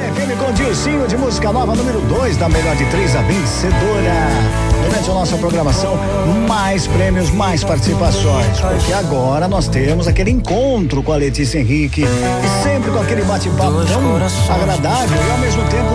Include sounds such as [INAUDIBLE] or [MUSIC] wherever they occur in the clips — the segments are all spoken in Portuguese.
FM com Dilcinho de música nova, número 2 da melhor de três, a vencedora. Durante a nossa programação, mais prêmios, mais participações. Porque agora nós temos aquele encontro com a Letícia Henrique e sempre com aquele bate-papo tão agradável e ao mesmo tempo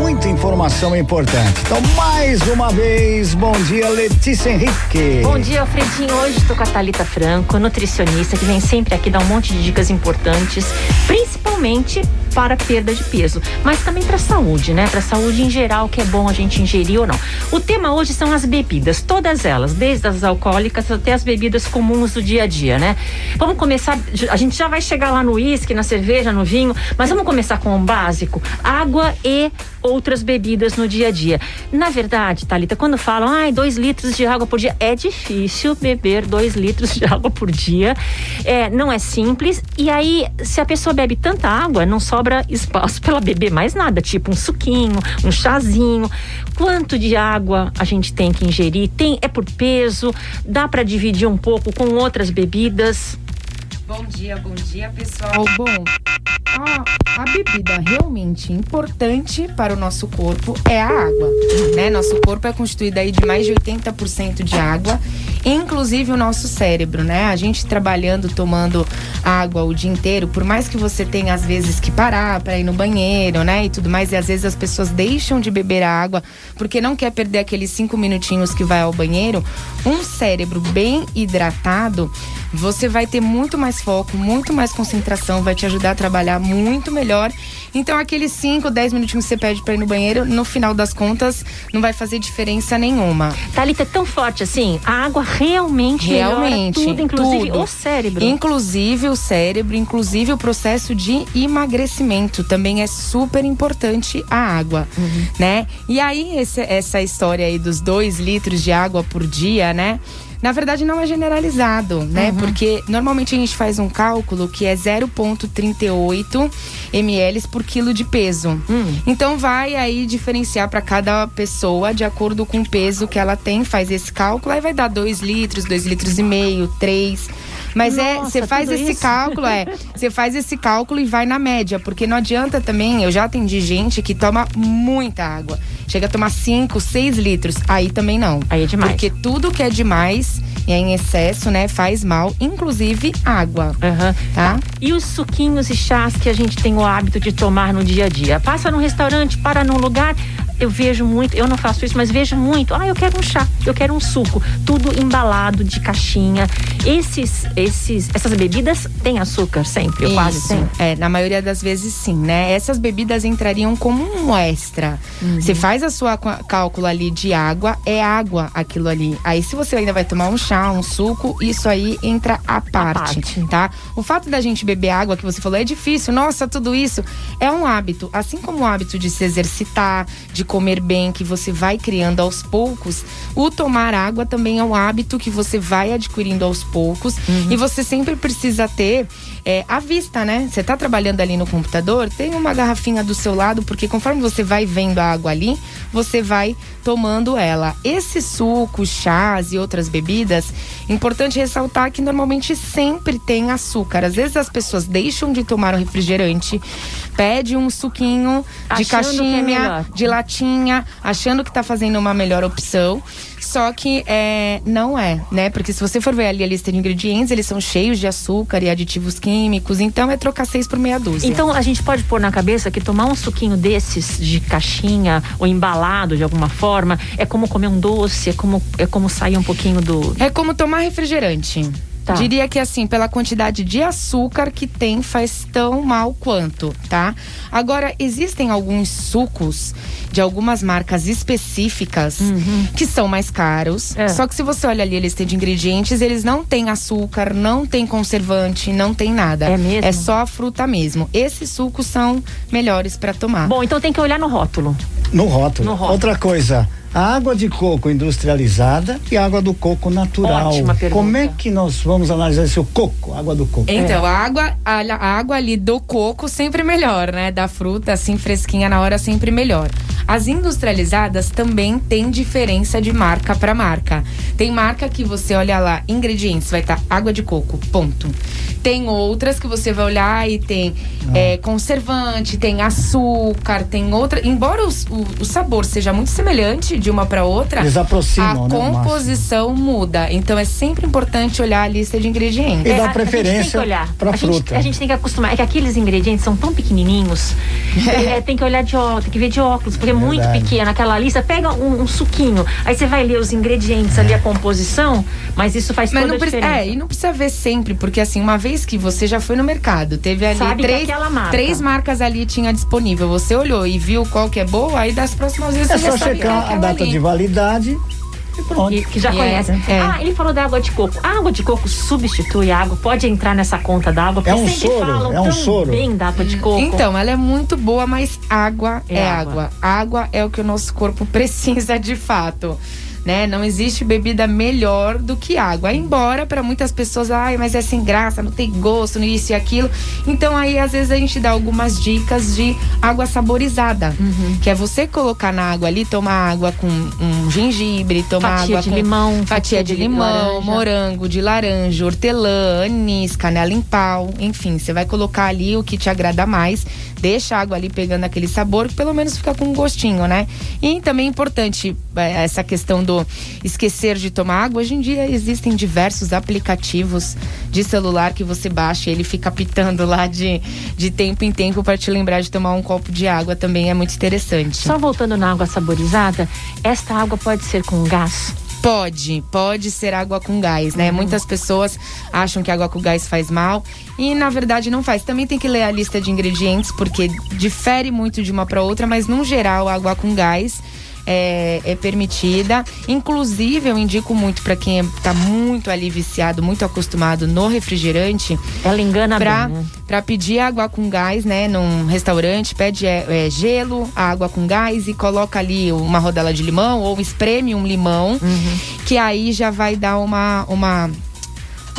muita informação importante. Então, mais uma vez, bom dia, Letícia Henrique. Bom dia, Alfredinho. Hoje estou com a Thalita Franco, nutricionista, que vem sempre aqui dar um monte de dicas importantes, principalmente para perda de peso, mas também para saúde, né? Para saúde em geral, que é bom a gente ingerir ou não. O tema hoje são as bebidas, todas elas, desde as alcoólicas até as bebidas comuns do dia a dia, né? Vamos começar, a gente já vai chegar lá no uísque, na cerveja, no vinho, mas vamos começar com o básico: água e outras bebidas no dia a dia. Na verdade, Thalita, quando falam, ai, dois litros de água por dia, é difícil beber dois litros de [LAUGHS] água por dia. É, não é simples. E aí, se a pessoa bebe tanta água, não sobra espaço para ela beber mais nada, tipo um suquinho, um chazinho. Quanto de água a gente tem que ingerir? Tem é por peso? Dá para dividir um pouco com outras bebidas? Bom dia, bom dia, pessoal. Bom, a, a, bebida realmente importante para o nosso corpo é a água, né? Nosso corpo é constituído aí de mais de 80% de água, inclusive o nosso cérebro, né? A gente trabalhando, tomando água o dia inteiro, por mais que você tenha às vezes que parar para ir no banheiro, né? E tudo mais, e às vezes as pessoas deixam de beber a água porque não quer perder aqueles cinco minutinhos que vai ao banheiro. Um cérebro bem hidratado, você vai ter muito mais foco, muito mais concentração, vai te ajudar a trabalhar muito melhor. Então, aqueles 5, 10 minutinhos que você pede para ir no banheiro, no final das contas, não vai fazer diferença nenhuma. Thalita, é tão forte assim? A água realmente Realmente. tudo, inclusive tudo. o cérebro. Inclusive o cérebro, inclusive o processo de emagrecimento. Também é super importante a água, Uhum. né? E aí, esse- essa história aí dos dois litros de água por dia, né? Na verdade, não é generalizado, né? Porque normalmente a gente faz um cálculo que é 0,38 ml por quilo de peso. Então vai aí diferenciar para cada pessoa de acordo com o peso que ela tem, faz esse cálculo, aí vai dar 2 litros, 2 litros e meio, 3. Mas é, Nossa, você faz esse isso? cálculo, é. [LAUGHS] Você faz esse cálculo e vai na média, porque não adianta também, eu já atendi gente que toma muita água. Chega a tomar 5, 6 litros. Aí também não. Aí é demais. Porque tudo que é demais e é em excesso, né, faz mal, inclusive água. Aham. Tá? E os suquinhos e chás que a gente tem o hábito de tomar no dia a dia? Passa num restaurante, para num lugar, eu vejo muito, eu não faço isso, mas vejo muito. Ah, eu quero um chá, eu quero um suco, tudo embalado de caixinha. Esses, esses, essas bebidas têm açúcar sempre, ou quase Isso. sempre. É, na maioria das vezes sim, né? Essas bebidas entrariam como um extra. Uhum. Você faz a sua cálculo ali de água, é água aquilo ali. Aí se você ainda vai tomar um chá, um suco, isso aí entra à parte, parte. tá? O fato da gente beber água, que você falou, é difícil. Nossa, tudo isso é um hábito. Assim como o hábito de se exercitar, de comer bem, que você vai criando aos poucos, o tomar água também é um hábito que você vai adquirindo aos poucos. E você sempre precisa ter é, à vista, né? Você tá trabalhando ali no computador, tem uma garrafinha do seu lado, porque conforme você vai vendo a água ali, você vai tomando ela. Esses sucos, chás e outras bebidas, importante ressaltar que normalmente sempre tem açúcar. Às vezes as pessoas deixam de tomar o refrigerante, pede um suquinho de Achando é caixinha, melhor. de latinha, achando que tá fazendo uma melhor opção. Só que é, não é, né? Porque se você for ver ali a lista de ingredientes, eles são cheios de açúcar e aditivos químicos. Então é trocar seis por meia dúzia. Então a gente pode pôr na cabeça que tomar um suquinho desses de caixinha ou embalado de alguma forma é como comer um doce, é como, é como sair um pouquinho do. É como tomar refrigerante. Tá. Diria que assim, pela quantidade de açúcar que tem, faz tão mal quanto, tá? Agora, existem alguns sucos de algumas marcas específicas que são mais caros. É. Só que se você olha ali a lista de ingredientes, eles não têm açúcar, não tem conservante, não tem nada. É mesmo? É só a fruta mesmo. Esses sucos são melhores para tomar. Bom, então tem que olhar no rótulo. No rótulo. No rótulo. Outra coisa, água de coco industrializada e água do coco natural. Ótima pergunta. Como é que nós vamos analisar esse coco, água do coco? Então, a água, a, a água ali do coco sempre melhor, né? Da fruta, assim, fresquinha na hora, sempre melhor. As industrializadas também têm diferença de marca para marca. Tem marca que você olha lá, ingredientes, vai estar água de coco, ponto. Tem outras que você vai olhar e tem é, conservante, tem açúcar, tem outra. Embora o, o sabor seja muito semelhante de uma para outra, Eles aproximam, a né, composição muda. Então é sempre importante olhar a lista de ingredientes. E dá É, a- A gente tem preferência que olhar pra a gente- fruta. a gente tem que acostumar. É que aqueles ingredientes são tão pequenininhos. [LAUGHS] é, tem que olhar de óculos, tem que ver de óculos, porque é muito pequeno. Aquela lista, pega um, um suquinho. Aí você vai ler os ingredientes ali, a composição, mas isso faz Mas toda não a diferença. é, e não precisa ver sempre, porque assim, uma vez que você já foi no mercado, teve ali Sabe três, é marca. três marcas ali tinha disponível, você olhou e viu qual que é boa, aí das próximas vezes É você já só é checar a aquela data ali. de validade e pronto. E- que já E conhece. é, é. Ah, ele falou da água de coco. A água de coco substitui a água, pode entrar nessa conta da água, porque É um soro, é um soro. bem da água de coco. Então, ela é muito boa, mas água é, É água. água. é o que o nosso corpo precisa de fato. Né? Não existe bebida melhor do que água. Embora para muitas pessoas, ai, mas é sem graça, não tem gosto, isso e aquilo. Então aí às vezes a gente dá algumas dicas de água saborizada, Uhum. que é você colocar na água ali, tomar água com um gengibre, tomar Fatia água de com limão, fatia de limão, laranja. morango, de laranja, hortelã, anis, canela em pau, enfim, você vai colocar ali o que te agrada mais, deixa a água ali pegando aquele sabor, que pelo menos fica com um gostinho, né? E também é importante é, essa questão do esquecer de tomar água. Hoje em dia existem diversos aplicativos de celular que você baixa e ele fica pitando lá de, de tempo em tempo para te lembrar de tomar um copo de água também é muito interessante. Só voltando na água saborizada, esta água pode ser com gás? Pode, pode ser água com gás, né? Muitas pessoas acham que água com gás faz mal e na verdade não faz. Também tem que ler a lista de ingredientes porque difere muito de uma para outra, mas no geral água com gás é, é permitida. Inclusive eu indico muito para quem está muito ali viciado, muito acostumado no refrigerante, Ela engana pra, bem, né? pra pedir água com gás, né, num restaurante, pede é, é, gelo, água com gás e coloca ali uma rodela de limão ou espreme um limão, Uhum. que aí já vai dar uma uma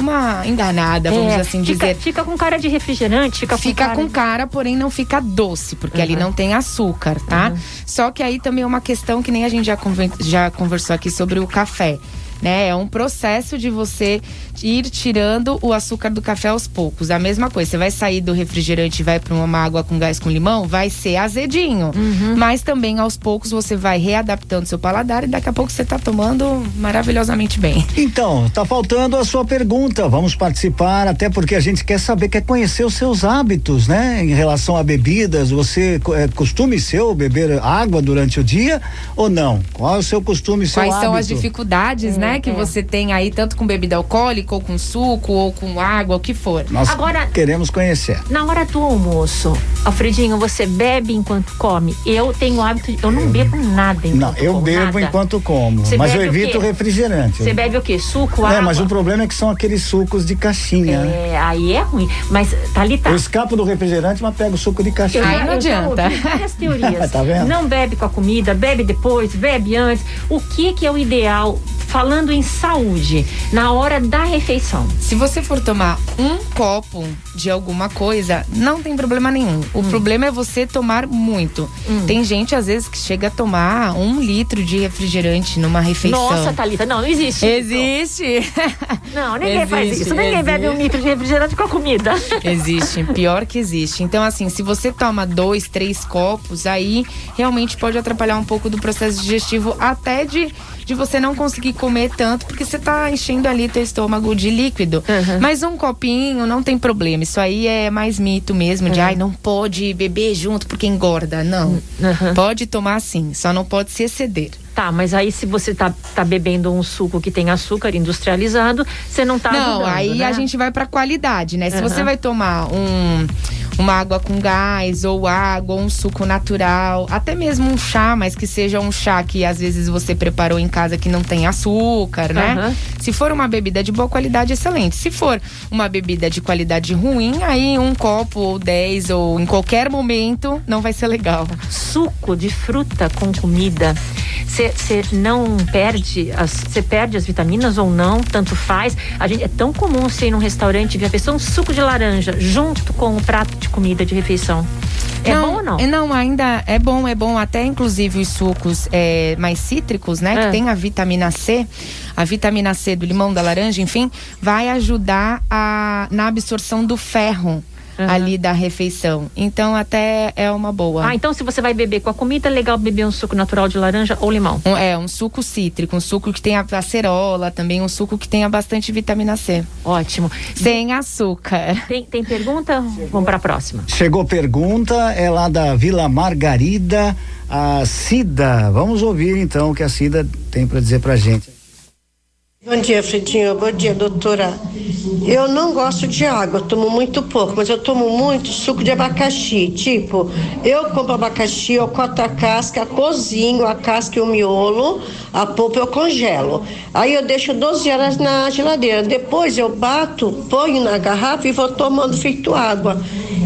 uma enganada, vamos É, assim fica, dizer. Fica com cara de refrigerante, fica com Fica cara com cara, porém não fica doce, porque ali Uhum. não tem açúcar, tá? Só que aí também é uma questão que nem a gente já, já conversou aqui sobre o café. Né? É um processo de você ir tirando o açúcar do café aos poucos. A mesma coisa, você vai sair do refrigerante e vai para uma água com gás com limão, vai ser azedinho. Uhum. Mas também aos poucos você vai readaptando seu paladar e daqui a pouco você tá tomando maravilhosamente bem. Então, tá faltando a sua pergunta. Vamos participar, até porque a gente quer saber, quer conhecer os seus hábitos, né? Em relação a bebidas, você é costume seu beber água durante o dia ou não? Qual é o seu costume, seu Quais são as hábito? dificuldades, né, que é. você tem aí, tanto com bebida alcoólica, ou com suco, ou com água, o que for. Nós Agora- queremos conhecer. Na hora do almoço, Alfredinho, você bebe enquanto come? Eu tenho o hábito, de, eu não bebo nada enquanto Não, eu como, bebo nada. enquanto como, Você mas eu o evito quê? refrigerante. Você bebe o quê? Suco, É, água? mas o problema é que são aqueles sucos de caixinha, né? É, aí é ruim. Mas, Thalita, Eu escapo do refrigerante, mas pego suco de caixinha. Eu Aí não adianta. várias [LAUGHS] teorias. Tá vendo? Não bebe com a comida, bebe depois, bebe antes. O que que é o ideal, falando em saúde, na hora da refeição? Se você for tomar um copo de alguma coisa, não tem problema nenhum. Hum. O problema é você tomar muito. Tem gente, às vezes, que chega a tomar um litro de refrigerante numa refeição. Nossa, Thalita, não, não existe. Existe! [LAUGHS] Não, ninguém faz Existe, isso. Ninguém bebe um existe. litro de refrigerante com a comida. [LAUGHS] Existe, pior que existe. Então, assim, se você toma dois, três copos, aí realmente pode atrapalhar um pouco do processo digestivo, até de, de você não conseguir comer tanto, porque você tá enchendo ali teu estômago de líquido. Uhum. Mas um copinho não tem problema. Isso aí é mais mito mesmo, de ai, não pode beber junto porque engorda. Não. Uhum. Pode tomar sim, só não pode se exceder. Tá, mas aí se você tá, tá bebendo um suco que tem açúcar industrializado, você não tá Não, ajudando, aí né? a gente vai pra qualidade, né? Se você vai tomar um, uma água com gás, ou água, ou um suco natural, até mesmo um chá, mas que seja um chá que às vezes você preparou em casa que não tem açúcar, né? Aham. Se for uma bebida de boa qualidade, excelente. Se for uma bebida de qualidade ruim, aí um copo ou dez, ou em qualquer momento, não vai ser legal. Suco de fruta com comida. Você não perde as, você perde as vitaminas ou não, tanto faz. A gente é tão comum você ir num restaurante e ver a pessoa um suco de laranja junto com o prato de comida de refeição. É não, bom ou não? É, não, ainda é bom, é bom. Até inclusive os sucos é, mais cítricos, né? É. Que tem a vitamina C. A vitamina C do limão, da laranja, enfim, vai ajudar a, na absorção do ferro uhum. ali da refeição. Então, até é uma boa. Ah, então se você vai beber com a comida, é legal beber um suco natural de laranja ou limão? Um, é, um suco cítrico, um suco que tenha acerola, também um suco que tenha bastante vitamina C. Ótimo. Sem açúcar. Tem, tem pergunta? Vamos para a próxima. Chegou pergunta, é lá da Vila Margarida, a Cida. Vamos ouvir então o que a Cida tem para dizer para gente. Bom dia, Fredinho. Bom dia, doutora. Eu não gosto de água, eu tomo muito pouco, mas eu tomo muito suco de abacaxi. Tipo, eu compro abacaxi, eu corto a casca, cozinho a casca e o miolo, a polpa eu congelo. Aí eu deixo 12 horas na geladeira. Depois eu bato, ponho na garrafa e vou tomando feito água.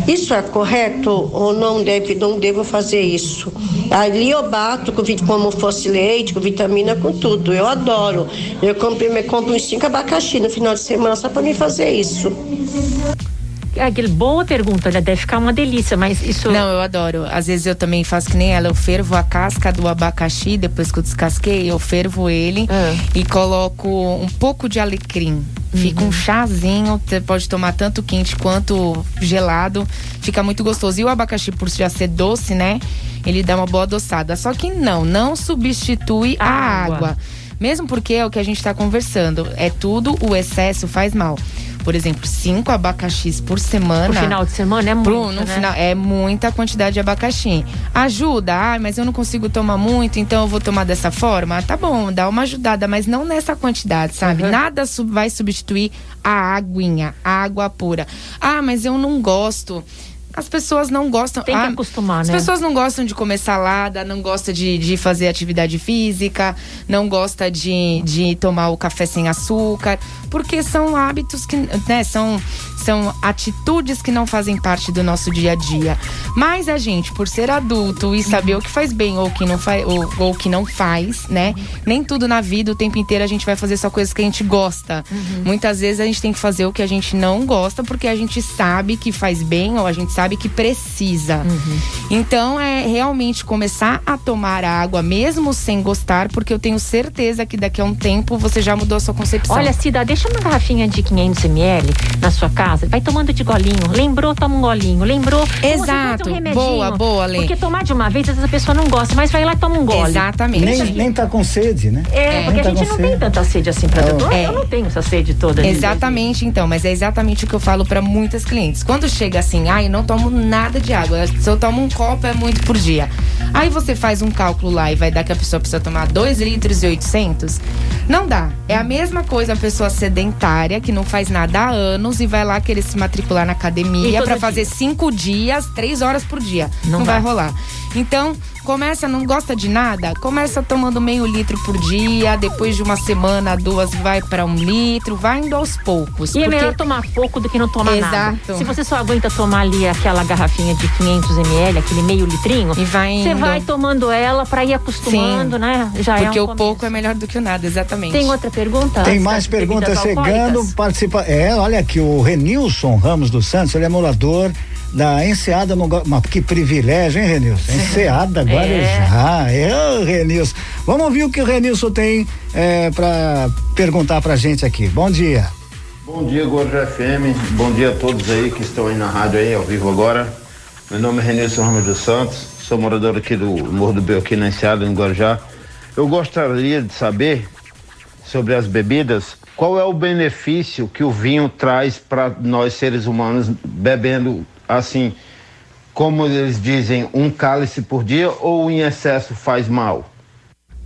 Isso é correto ou não deve, não devo fazer isso? Ali eu bato com, como fosse leite, com vitamina, com tudo. Eu adoro. Eu compro, me compro uns cinco abacaxi no final de semana só para me fazer isso. É aquele boa pergunta, olha, deve ficar uma delícia, mas isso. Não, eu adoro. Às vezes eu também faço que nem ela, eu fervo a casca do abacaxi, depois que eu descasquei, eu fervo ele ah. e coloco um pouco de alecrim. Fica um uhum. chazinho, você pode tomar tanto quente quanto gelado, fica muito gostoso. E o abacaxi, por já ser doce, né? Ele dá uma boa adoçada. Só que não, não substitui a, a água. água. Mesmo porque é o que a gente está conversando. É tudo, o excesso faz mal por exemplo, cinco abacaxis por semana. No final de semana é muito. Pro, no né? final, é muita quantidade de abacaxi. Ajuda, ah, mas eu não consigo tomar muito, então eu vou tomar dessa forma. tá bom, dá uma ajudada, mas não nessa quantidade, sabe? Uhum. Nada vai substituir a aguinha, a água pura. Ah, mas eu não gosto as pessoas não gostam. Tem que ah, acostumar, as né? As pessoas não gostam de comer salada, não gostam de, de fazer atividade física, não gostam de, de tomar o café sem açúcar, porque são hábitos que, né, são, são atitudes que não fazem parte do nosso dia a dia. Mas a gente, por ser adulto e saber o que faz bem ou o que não faz, ou, ou que não faz, né? Nem tudo na vida, o tempo inteiro, a gente vai fazer só coisas que a gente gosta. Uhum. Muitas vezes a gente tem que fazer o que a gente não gosta, porque a gente sabe que faz bem ou a gente sabe sabe que precisa. Uhum. Então é realmente começar a tomar água mesmo sem gostar, porque eu tenho certeza que daqui a um tempo você já mudou a sua concepção. Olha, Cida, deixa uma garrafinha de 500 ml na sua casa, vai tomando de golinho. Lembrou, toma um golinho. Lembrou, Exato. Um boa, boa, Lê. Porque tomar de uma vez, às vezes a pessoa não gosta, mas vai lá e toma um gole. Exatamente. Nem, nem tá com sede, né? É, é. porque tá a gente não sede. tem tanta sede assim pra oh. é. Eu não tenho essa sede toda. Exatamente, então, mas é exatamente o que eu falo para muitas clientes. Quando chega assim, ai, não tomo nada de água. Se eu tomo um copo, é muito por dia. Aí você faz um cálculo lá e vai dar que a pessoa precisa tomar 2 litros e 800. Não dá. É a mesma coisa a pessoa sedentária, que não faz nada há anos e vai lá querer se matricular na academia para fazer cinco dias, três horas por dia. Não, não vai rolar. Então, Começa, não gosta de nada? Começa tomando meio litro por dia, depois de uma semana, duas, vai para um litro, vai indo aos poucos. E é porque... é melhor tomar pouco do que não tomar Exato. nada. Se você só aguenta tomar ali aquela garrafinha de 500 ml, aquele meio litrinho, e vai indo. você vai tomando ela para ir acostumando, Sim, né? Já porque é um o pouco é melhor do que o nada, exatamente. Tem outra pergunta? Tem mais perguntas chegando. Participa... É, olha aqui, o Renilson Ramos dos Santos, ele é morador da Enseada no mas que privilégio, hein, Renilson? [LAUGHS] Enseada Guarujá. É, é Renilson. Vamos ouvir o que o Renilson tem é, para perguntar pra gente aqui. Bom dia. Bom dia, Guarujá FM. Bom dia a todos aí que estão aí na rádio aí, ao vivo agora. Meu nome é Renilson Ramos dos Santos, sou morador aqui do Morro do Beu, aqui na Enseada, em Guarujá. Eu gostaria de saber sobre as bebidas, qual é o benefício que o vinho traz para nós seres humanos bebendo assim, como eles dizem, um cálice por dia ou em excesso faz mal?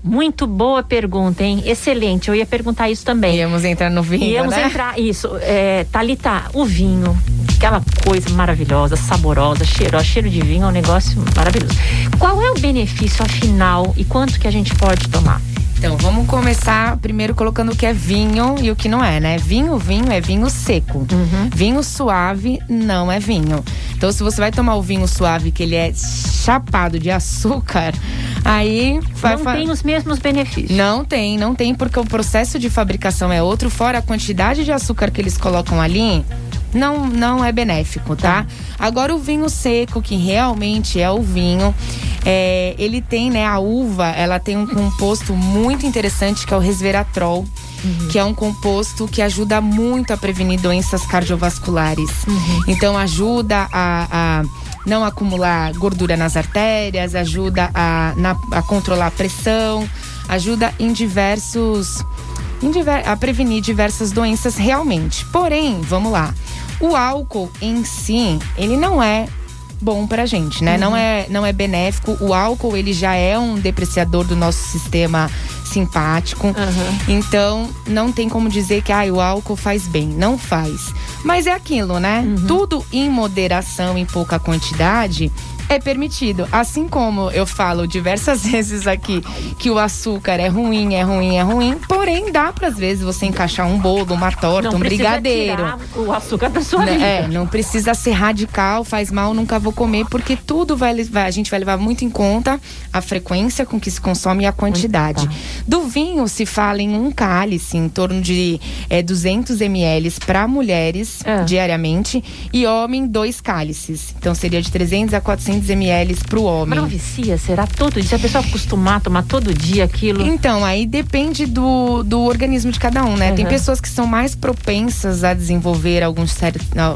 Muito boa pergunta, hein? Excelente. Eu ia perguntar isso também. Íamos entrar no vinho, Íamos né? entrar, isso. É, Thalita, o vinho, aquela coisa maravilhosa, saborosa, cheirosa, cheiro de vinho é um negócio maravilhoso. Qual é o benefício afinal e quanto que a gente pode tomar? Então, vamos começar primeiro colocando o que é vinho e o que não é, né? Vinho, vinho é vinho seco. Uhum. Vinho suave não é vinho. Então, se você vai tomar o vinho suave, que ele é chapado de açúcar, Aí vai não tem os mesmos benefícios. Não tem, não tem, porque o processo de fabricação é outro, fora a quantidade de açúcar que eles colocam ali. Não, não é benéfico, tá? Agora o vinho seco, que realmente é o vinho, é, ele tem, né, a uva, ela tem um composto muito interessante que é o resveratrol, que é um composto que ajuda muito a prevenir doenças cardiovasculares. Então ajuda a, a não acumular gordura nas artérias, ajuda a, na- a controlar a pressão, ajuda em diversos em diver- a prevenir diversas doenças realmente. Porém, vamos lá. O álcool em si, ele não é bom pra gente, né? Não é não é benéfico. O álcool, ele já é um depreciador do nosso sistema simpático. Então, não tem como dizer que ah, o álcool faz bem. Não faz. Mas é aquilo, né? Tudo em moderação, em pouca quantidade, é permitido. Assim como eu falo diversas [LAUGHS] vezes aqui que o açúcar é ruim, é ruim, é ruim. Porém, dá para às vezes você encaixar um bolo, uma torta, não um brigadeiro. o açúcar da sua Né, vida. É, não precisa ser radical, faz mal, nunca vou comer, porque tudo vai, vai- a gente vai levar muito em conta a frequência com que se consome e a quantidade. Do vinho se fala em um cálice, em torno de é, 200 ml para mulheres É. diariamente e homem dois cálices. Então seria de 300 a 400 ml para o Mas homem. não vicia, será todo dia? Se a pessoa acostumar a tomar todo dia aquilo. Então, aí depende do, do organismo de cada um, né? Tem Uhum. pessoas que são mais propensas a desenvolver alguns,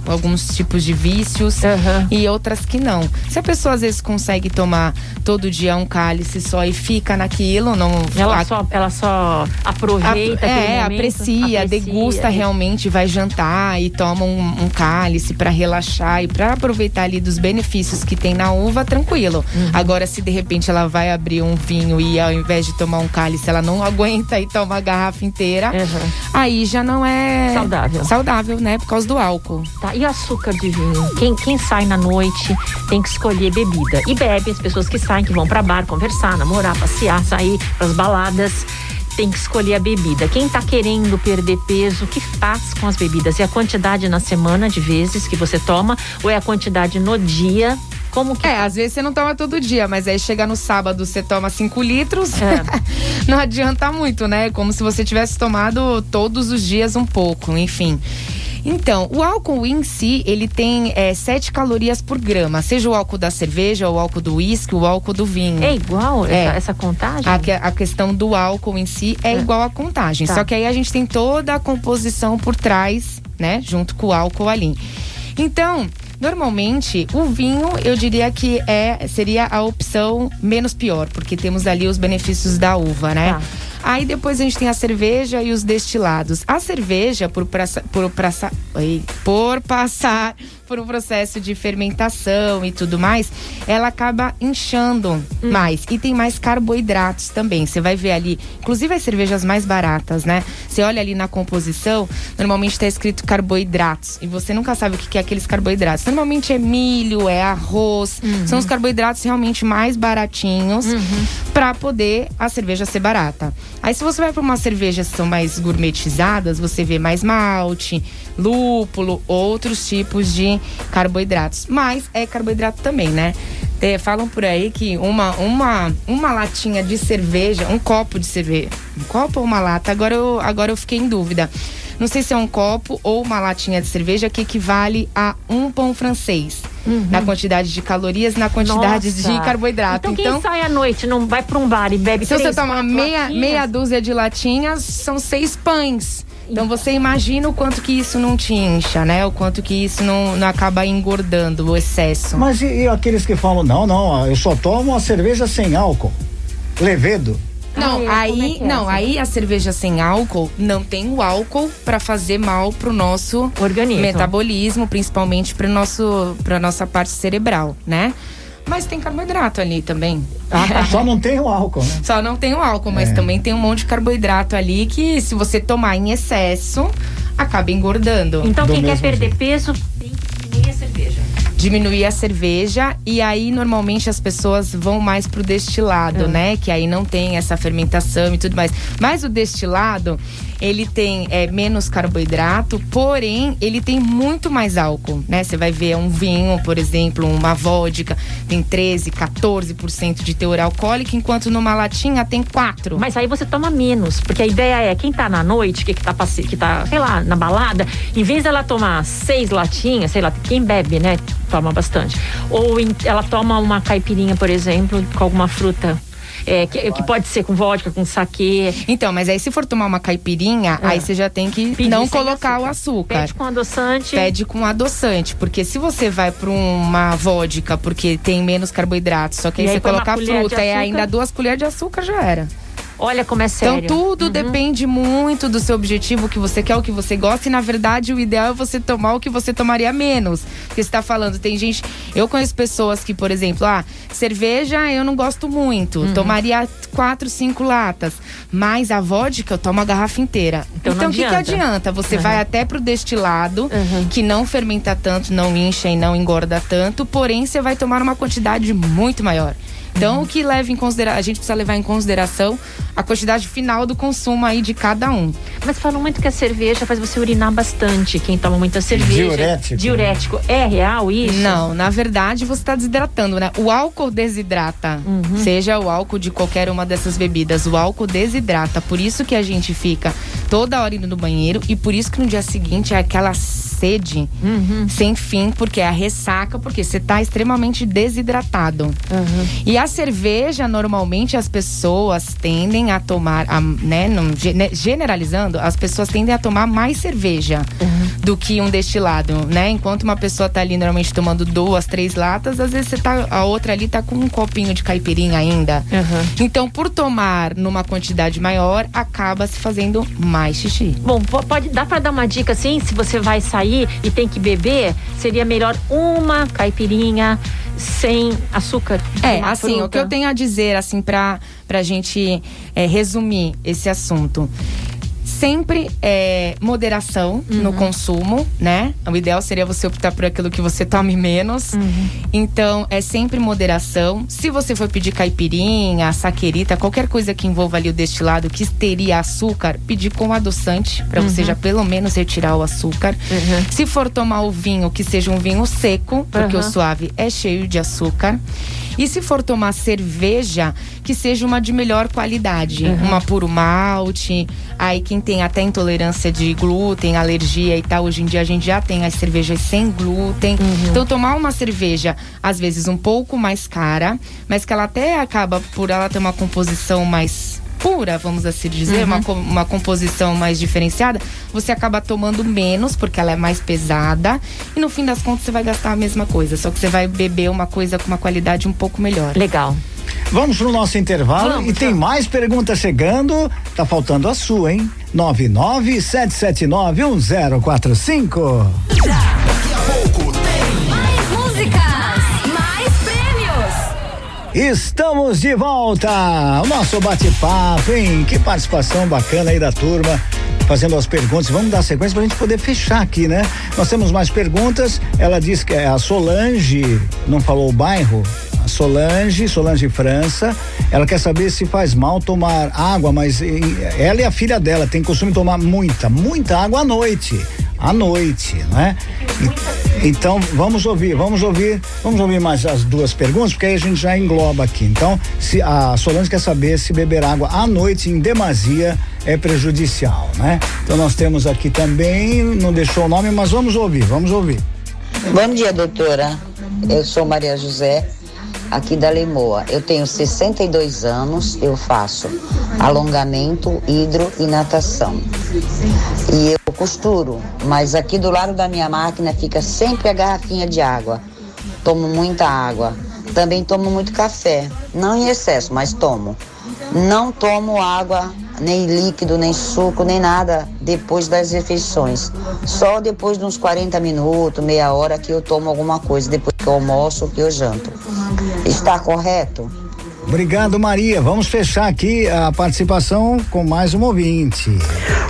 alguns tipos de vícios Uhum. e outras que não. Se a pessoa às vezes consegue tomar todo dia um cálice só e fica naquilo, não. Ela a- só, ela só aproveita aquele é, momento, aprecia, degusta isso. realmente, vai jantar e toma um, um cálice pra relaxar e pra aproveitar ali dos benefícios que tem na uva, tranquilo. Uhum. Agora, se de repente ela vai abrir um vinho e ao invés de tomar um cálice, ela não [LAUGHS] aguenta e toma a garrafa inteira, Uhum. aí já não é Saudável. saudável, né? Por causa do álcool. Tá, e açúcar de vinho? Quem, quem sai na noite tem que escolher bebida. E bebe, as pessoas que saem, que vão pra bar, conversar, namorar, passear, sair pras baladas. Tem que escolher a bebida. Quem tá querendo perder peso, o que faz com as bebidas? É a quantidade na semana de vezes que você toma? Ou é a quantidade no dia? Como que É, às vezes você não toma todo dia, mas aí chega no sábado, você toma 5 litros. É. [LAUGHS] não adianta muito, né? Como se você tivesse tomado todos os dias um pouco, enfim. Então, o álcool em si, ele tem é, 7 calorias por grama. Seja o álcool da cerveja, o álcool do uísque, o álcool do vinho. É igual É. Essa, contagem? A, a questão do álcool em si é, É. igual à contagem. Tá. Só que aí a gente tem toda a composição por trás, né? Junto com o álcool ali. Então, normalmente, o vinho, eu diria que é seria a opção menos pior, porque temos ali os benefícios da uva, né? Tá. Aí depois a gente tem a cerveja e os destilados. A cerveja, por, praça- por, praça- oi, por passar por um processo de fermentação e tudo mais, ela acaba inchando mais. E tem mais carboidratos também. Você vai ver ali, inclusive as cervejas mais baratas, né? Você olha ali na composição, normalmente está escrito carboidratos. E você nunca sabe o que que é aqueles carboidratos. Normalmente é milho, é arroz. São os carboidratos realmente mais baratinhos para poder a cerveja ser barata. Aí se você vai para uma cerveja que são mais gourmetizadas, você vê mais malte, lúpulo, outros tipos de carboidratos. Mas é carboidrato também, né? É, falam por aí que uma, uma, uma latinha de cerveja, um copo de cerveja, um copo ou uma lata, agora eu, agora eu fiquei em dúvida. Não sei se é um copo ou uma latinha de cerveja que equivale a um pão francês. Na quantidade de calorias, na quantidade Nossa. de carboidrato. Então, quem sai à noite não vai pra um bar e bebe Se você três, tomar quatro meia, latinhas? meia dúzia de latinhas, são seis pães. Então você imagina o quanto que isso não te incha, né? O quanto que isso não, não acaba engordando o excesso. Mas e, e aqueles que falam, não, não, eu só tomo a cerveja sem álcool. Levedo. Não, Ah, aí, é é não, essa? aí a cerveja sem álcool não tem o álcool pra fazer mal pro nosso Organismo. metabolismo, principalmente para nosso para nossa parte cerebral, né? Mas tem carboidrato ali também. Só não tem o álcool, né? Só não tem o álcool, mas É. também tem um monte de carboidrato ali que se você tomar em excesso, acaba engordando. Então, Do quem quer perder jeito. peso diminuir a cerveja. e aí normalmente as pessoas vão mais pro destilado, É. né? Que aí não tem essa fermentação e tudo mais. Mas o destilado, ele tem é, menos carboidrato, porém ele tem muito mais álcool, né? Você vai ver um vinho, por exemplo, uma vodka, tem 13, 14% de teor alcoólico, enquanto numa latinha tem 4. Mas aí você toma menos, porque a ideia é quem tá na noite, que, que, tá, que tá, sei lá, na balada, em vez dela tomar seis latinhas, sei lá, quem bebe, né, toma bastante. Ou em- ela toma uma caipirinha, por exemplo, com alguma fruta. É, que, que pode ser com vodka, com saquê. Então, mas aí se for tomar uma caipirinha, É. aí você já tem que Pedir não colocar o açúcar. Pede com adoçante. Pede com adoçante, porque se você vai para uma vodka, porque tem menos carboidrato, só que aí aí você colocar fruta e açúcar. ainda duas colheres de açúcar já era. Olha como é sério. Então tudo depende muito do seu objetivo, o que você quer, o que você gosta. E na verdade o ideal é você tomar o que você tomaria menos. Porque você tá falando, tem gente. Eu conheço pessoas que, por exemplo, ah, cerveja eu não gosto muito. Uhum. Tomaria quatro, cinco latas. Mas a vodka eu tomo a garrafa inteira. Então Então o que, que adianta. adianta? Você Uhum. vai até pro destilado, Uhum. que não fermenta tanto, não incha e não engorda tanto, porém você vai tomar uma quantidade muito maior. Então, o que leva em consideração, a gente precisa levar em consideração a quantidade final do consumo aí de cada um. Mas falam muito que a cerveja faz você urinar bastante. Quem toma muita cerveja. Diurético. Diurético. É real isso? Não, na verdade você está desidratando, né? O álcool desidrata, Uhum. seja o álcool de qualquer uma dessas bebidas, o álcool desidrata. Por isso que a gente fica toda hora indo no banheiro e por isso que no dia seguinte é aquela sede Uhum. sem fim, porque é a ressaca, porque você está extremamente desidratado. Uhum. E a cerveja, normalmente, as pessoas tendem a tomar, a, né, não- gene- generalizando, as pessoas tendem a tomar mais cerveja do que um destilado, né? Enquanto uma pessoa tá ali normalmente tomando duas, três latas, às vezes você tá, a outra ali tá com um copinho de caipirinha ainda. Uhum. Então, por tomar numa quantidade maior, acaba se fazendo mais xixi. Bom, po- pode dá pra dar uma dica assim, se você vai sair e tem que beber, seria melhor uma caipirinha sem açúcar. É, assim, o fruta. que eu tenho a dizer, assim, pra, pra gente é, resumir esse assunto. Sempre é, moderação no Uhum. consumo, né? O ideal seria você optar por aquilo que você tome menos. Uhum. Então, é sempre moderação. Se você for pedir caipirinha, saquerita, qualquer coisa que envolva ali o destilado que teria açúcar, pedir com adoçante, pra você já pelo menos retirar o açúcar. Uhum. Se for tomar o vinho, que seja um vinho seco, porque o suave é cheio de açúcar. E se for tomar cerveja, que seja uma de melhor qualidade. Uma puro malte. Aí quem tem até intolerância de glúten, alergia e tal, hoje em dia a gente já tem as cervejas sem glúten. Então tomar uma cerveja, às vezes um pouco mais cara, mas que ela até acaba por ela ter uma composição mais pura, vamos assim dizer, uma, co- uma composição mais diferenciada, você acaba tomando menos, porque ela é mais pesada, e no fim das contas você vai gastar a mesma coisa, só que você vai beber uma coisa com uma qualidade um pouco melhor. Legal. Vamos pro nosso intervalo Vamos, e tem vamos. mais perguntas chegando. Tá faltando a sua, hein? 997791045. Estamos de volta. O nosso bate-papo, hein? Que participação bacana aí da turma. Fazendo as perguntas, vamos dar sequência pra gente poder fechar aqui, né? Nós temos mais perguntas. Ela diz que é a Solange, não falou o bairro? A Solange, Solange França. Ela quer saber se faz mal tomar água, mas ela e a filha dela têm costume de tomar muita, muita água à noite. À noite, né? Então, vamos ouvir, vamos ouvir, vamos ouvir mais as duas perguntas, porque aí a gente já engloba aqui. Então, se a Solange quer saber se beber água à noite em demasia é prejudicial, né? Então nós temos aqui também, não deixou o nome, mas vamos ouvir, vamos ouvir. Bom dia, doutora. Eu sou Maria José, aqui da Lemoa. Eu tenho 62 anos, eu faço alongamento, hidro e natação. E eu costuro, mas aqui do lado da minha máquina fica sempre a garrafinha de água. Tomo muita água. Também tomo muito café, não em excesso, mas tomo. Não tomo água, nem líquido, nem suco, nem nada depois das refeições. Só depois de uns 40 minutos, meia hora que eu tomo alguma coisa, depois que eu almoço que eu janto. Está correto? Obrigado, Maria. Vamos fechar aqui a participação com mais um ouvinte.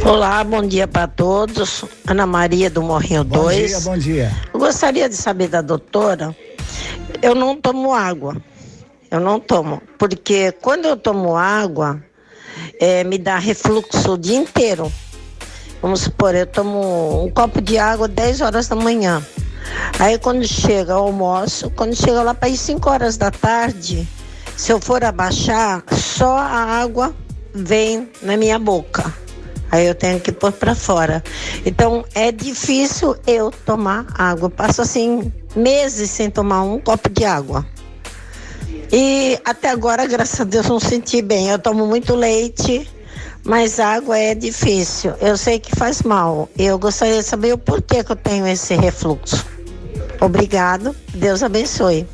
Olá, bom dia para todos. Ana Maria do Morrinho 2. Bom dia, bom dia. Eu gostaria de saber da doutora. Eu não tomo água. Eu não tomo. Porque quando eu tomo água, é, me dá refluxo o dia inteiro. Vamos supor, eu tomo um copo de água 10 horas da manhã. Aí quando chega o almoço, quando chega lá para as 5 horas da tarde, se eu for abaixar, só a água vem na minha boca. Aí eu tenho que pôr para fora. Então é difícil eu tomar água. passo assim meses sem tomar um copo de água. E até agora, graças a Deus, não senti bem. Eu tomo muito leite, mas água é difícil. Eu sei que faz mal. Eu gostaria de saber o porquê que eu tenho esse refluxo. Obrigado. Deus abençoe.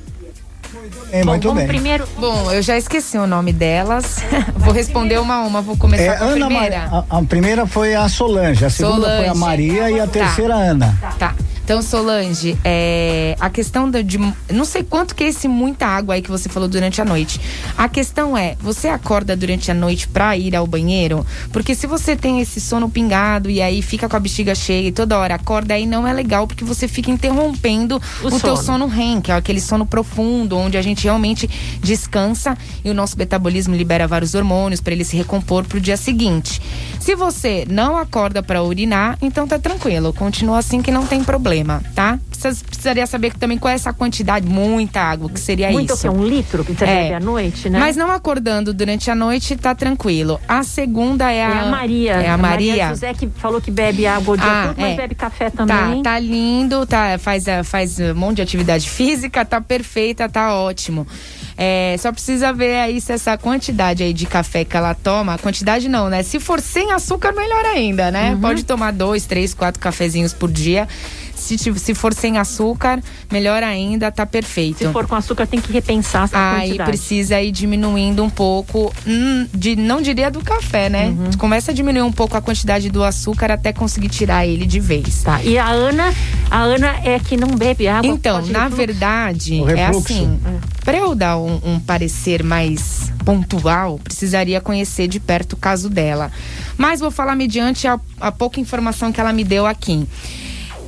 É, Bom, muito bem. Primeiro... Bom, eu já esqueci o nome delas. [LAUGHS] vou responder uma a uma. Vou começar é, com a Ana primeira. a, a, primeira foi a Solange, a segunda Solange. foi a Maria e a tá. terceira a Ana. Tá. Então, Solange, é, a questão de, de. Não sei quanto que é esse muita água aí que você falou durante a noite. A questão é: você acorda durante a noite pra ir ao banheiro? Porque se você tem esse sono pingado e aí fica com a bexiga cheia e toda hora acorda, aí não é legal porque você fica interrompendo o, o sono. teu sono REM, que é aquele sono profundo, onde a gente realmente descansa e o nosso metabolismo libera vários hormônios para ele se recompor pro dia seguinte. Se você não acorda para urinar, então tá tranquilo, continua assim que não tem problema tá? Precisa, precisaria saber também qual é essa quantidade, muita água, que seria Muito isso. Muito um litro que você é. bebe à noite, né? Mas não acordando durante a noite, tá tranquilo. A segunda é a, é a Maria. É a, a Maria. Maria José que falou que bebe água o dia ah, todo, mas é. bebe café também. Tá, tá lindo, tá, faz, faz um monte de atividade física, tá perfeita, tá ótimo. É, só precisa ver aí se essa quantidade aí de café que ela toma, quantidade não, né? Se for sem açúcar, melhor ainda, né? Uhum. Pode tomar dois, três, quatro cafezinhos por dia se, se for sem açúcar, melhor ainda, tá perfeito. Se for com açúcar, tem que repensar essa Aí quantidade. precisa ir diminuindo um pouco, hum, de, não diria do café, né? Uhum. Começa a diminuir um pouco a quantidade do açúcar até conseguir tirar ele de vez. Tá. E a Ana, a Ana é que não bebe água. Então, na verdade, é assim. É. Para eu dar um, um parecer mais pontual, precisaria conhecer de perto o caso dela. Mas vou falar mediante a, a pouca informação que ela me deu aqui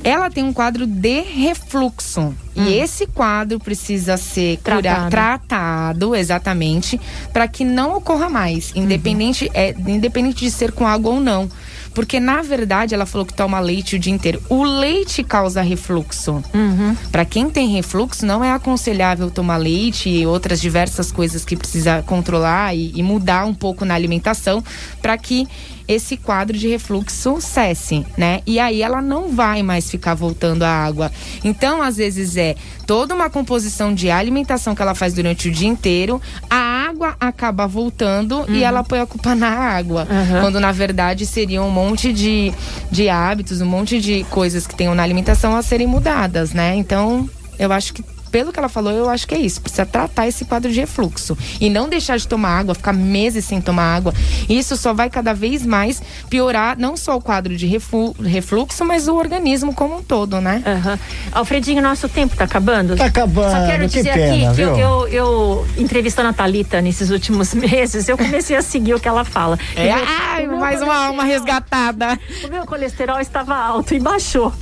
ela tem um quadro de refluxo. Hum. E esse quadro precisa ser tratado, tratado exatamente, para que não ocorra mais, independente, uhum. é, independente de ser com água ou não. Porque, na verdade, ela falou que toma leite o dia inteiro. O leite causa refluxo. Uhum. Para quem tem refluxo, não é aconselhável tomar leite e outras diversas coisas que precisa controlar e, e mudar um pouco na alimentação para que esse quadro de refluxo cesse, né? E aí ela não vai mais ficar voltando a água. Então, às vezes é toda uma composição de alimentação que ela faz durante o dia inteiro, a água acaba voltando uhum. e ela põe a culpa na água. Uhum. Quando na verdade seria um monte de, de hábitos, um monte de coisas que tenham na alimentação a serem mudadas, né? Então, eu acho que pelo que ela falou, eu acho que é isso. Precisa tratar esse quadro de refluxo. E não deixar de tomar água, ficar meses sem tomar água. Isso só vai cada vez mais piorar não só o quadro de refluxo, mas o organismo como um todo, né? Uhum. Alfredinho, nosso tempo tá acabando? Tá acabando. Só quero dizer que pena, aqui viu? que eu, eu, eu, entrevistando a Thalita nesses últimos [LAUGHS] meses, eu comecei a seguir o que ela fala. É, ai, mais uma alma resgatada. O meu colesterol estava alto e baixou.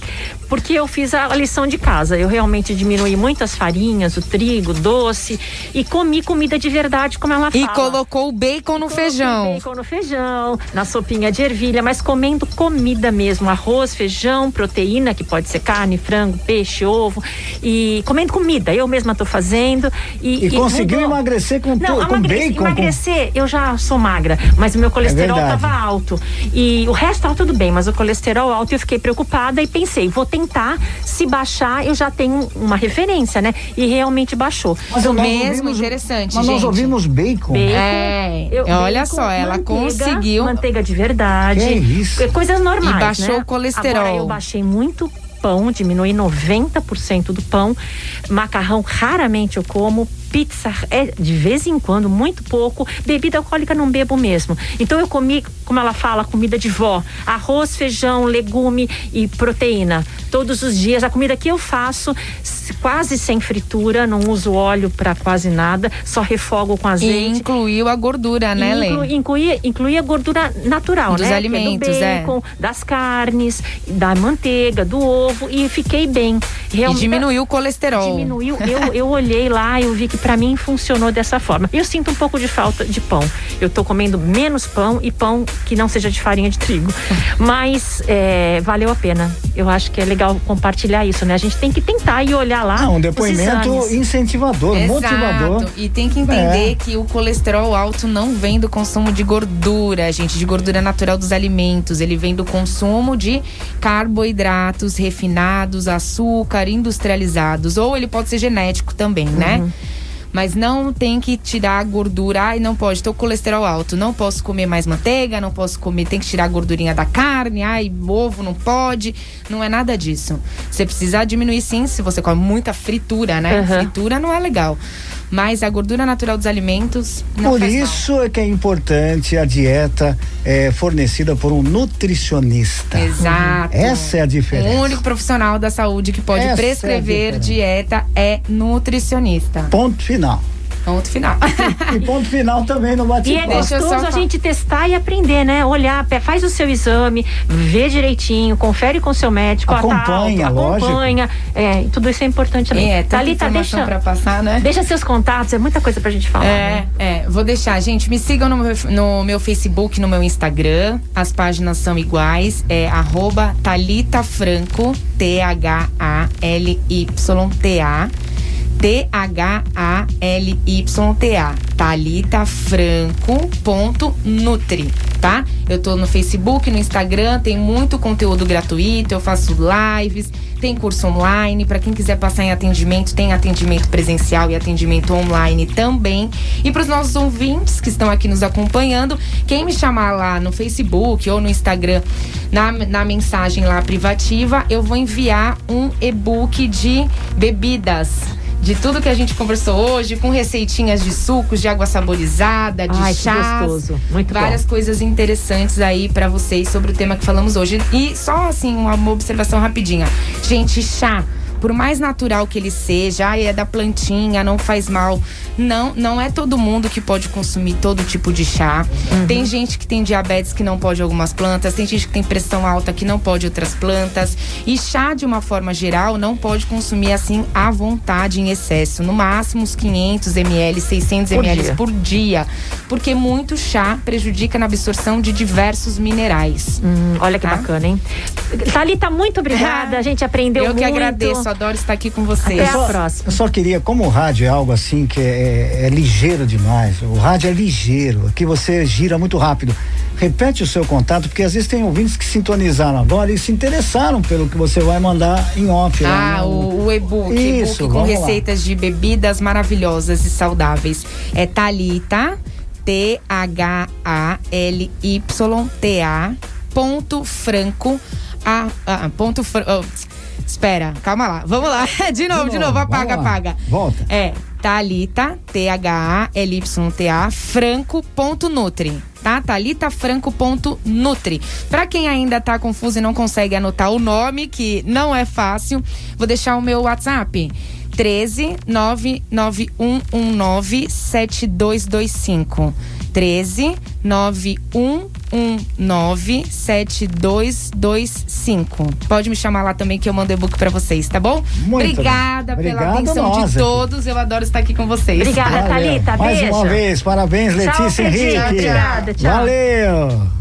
Porque eu fiz a lição de casa. Eu realmente diminuí muitas farinhas, o trigo, doce e comi comida de verdade, como ela fala. E colocou o bacon no feijão. Bacon no feijão, na sopinha de ervilha, mas comendo comida mesmo, arroz, feijão, proteína, que pode ser carne, frango, peixe, ovo, e comendo comida. Eu mesma estou fazendo. E, e conseguiu mudou. emagrecer com, Não, com bacon? Emagrecer, com... eu já sou magra, mas o meu colesterol estava é alto. E o resto estava tudo bem, mas o colesterol alto eu fiquei preocupada e pensei, vou tentar, se baixar, eu já tenho uma referência, né? Né? E realmente baixou. Mas o mesmo ouvimos, interessante, mas gente. nós ouvimos bacon. bacon é, eu, olha bacon, só, ela manteiga, conseguiu. Manteiga de verdade. Que isso? Coisas normais. E baixou né? o colesterol. Agora eu baixei muito pão, diminui 90% do pão. Macarrão raramente eu como, pizza é de vez em quando, muito pouco. Bebida alcoólica não bebo mesmo. Então eu comi, como ela fala, comida de vó: arroz, feijão, legume e proteína. Todos os dias. A comida que eu faço quase sem fritura, não uso óleo para quase nada, só refogo com azeite. E incluiu a gordura, né, Lê? Inclu, incluía, incluía a gordura natural, Dos né? alimentos, é do bacon, é. das carnes, da manteiga, do ovo e fiquei bem. Realmente, e diminuiu o colesterol. Diminuiu. Eu, eu olhei lá, eu vi que para mim funcionou dessa forma. Eu sinto um pouco de falta de pão. Eu tô comendo menos pão e pão que não seja de farinha de trigo. [LAUGHS] Mas é, valeu a pena. Eu acho que é legal compartilhar isso, né? A gente tem que tentar e olhar lá. Ah, um depoimento incentivador, Exato. motivador. E tem que entender é. que o colesterol alto não vem do consumo de gordura, gente, de gordura natural dos alimentos. Ele vem do consumo de carboidratos refinados, açúcar, industrializados. Ou ele pode ser genético também, né? uhum. Mas não tem que tirar a gordura. Ai, não pode, tô com colesterol alto, não posso comer mais manteiga, não posso comer, tem que tirar a gordurinha da carne, ai, ovo não pode. Não é nada disso. Você precisa diminuir sim se você come muita fritura, né? Uhum. Fritura não é legal mas a gordura natural dos alimentos não Por isso mal. é que é importante a dieta é, fornecida por um nutricionista. Exato. Essa é a diferença. O único profissional da saúde que pode Essa prescrever é dieta é nutricionista. Ponto final. Ponto final. [LAUGHS] e ponto final também no bate-papo. E é gostoso a gente testar e aprender, né? Olhar, faz o seu exame, vê direitinho, confere com o seu médico. Acompanha, tá alto, acompanha. É, tudo isso é importante também. É, Thalita, deixa, pra passar, né? Deixa seus contatos, é muita coisa pra gente falar. É, né? é. Vou deixar, gente. Me sigam no meu, no meu Facebook, no meu Instagram. As páginas são iguais. É arroba Thalita Franco, T-H-A-L-Y-T-A. T-H-A-L-Y-T-A. Thalita Franco ponto Nutri, tá? Eu tô no Facebook, no Instagram, tem muito conteúdo gratuito, eu faço lives, tem curso online, para quem quiser passar em atendimento, tem atendimento presencial e atendimento online também. E para os nossos ouvintes que estão aqui nos acompanhando, quem me chamar lá no Facebook ou no Instagram, na, na mensagem lá privativa, eu vou enviar um e-book de bebidas de tudo que a gente conversou hoje, com receitinhas de sucos, de água saborizada, de Ai, chás. gostoso. Muito várias bom. coisas interessantes aí para vocês sobre o tema que falamos hoje. E só assim, uma observação rapidinha. Gente, chá por mais natural que ele seja, ah, é da plantinha, não faz mal. Não, não é todo mundo que pode consumir todo tipo de chá. Uhum. Tem gente que tem diabetes que não pode algumas plantas, tem gente que tem pressão alta que não pode outras plantas. E chá, de uma forma geral, não pode consumir assim à vontade, em excesso. No máximo uns 500 ml, 600 por ml dia. por dia. Porque muito chá prejudica na absorção de diversos minerais. Hum, olha que tá? bacana, hein? Thalita, muito obrigada. [LAUGHS] A gente aprendeu Eu muito. Eu que agradeço adoro estar aqui com vocês. Até a próxima. Eu só queria, como o rádio é algo assim que é, é, é ligeiro demais, o rádio é ligeiro, aqui você gira muito rápido. Repete o seu contato, porque às vezes tem ouvintes que sintonizaram agora e se interessaram pelo que você vai mandar em off. Ah, o, o e-book, e-book com receitas lá. de bebidas maravilhosas e saudáveis. É Thalita, T-H-A-L-Y-T-A, ponto franco, a, a, ponto, oh, Espera, calma lá. Vamos lá. [LAUGHS] De novo, de, de novo. Apaga, apaga. Volta. É, Thalita, T-H-A-L-Y-T-A, franco.nutri. Tá? Thalitafranco.nutri. Pra quem ainda tá confuso e não consegue anotar o nome, que não é fácil, vou deixar o meu WhatsApp. 13 99119 7225. 13 9119 7225. Pode me chamar lá também que eu mando e-book pra vocês, tá bom? Muito Obrigada bem. pela atenção de todos. Eu adoro estar aqui com vocês. Obrigada, Thalita. Mais beijo. uma vez, parabéns, Letícia tchau, Henrique. Obrigada, tchau. Valeu.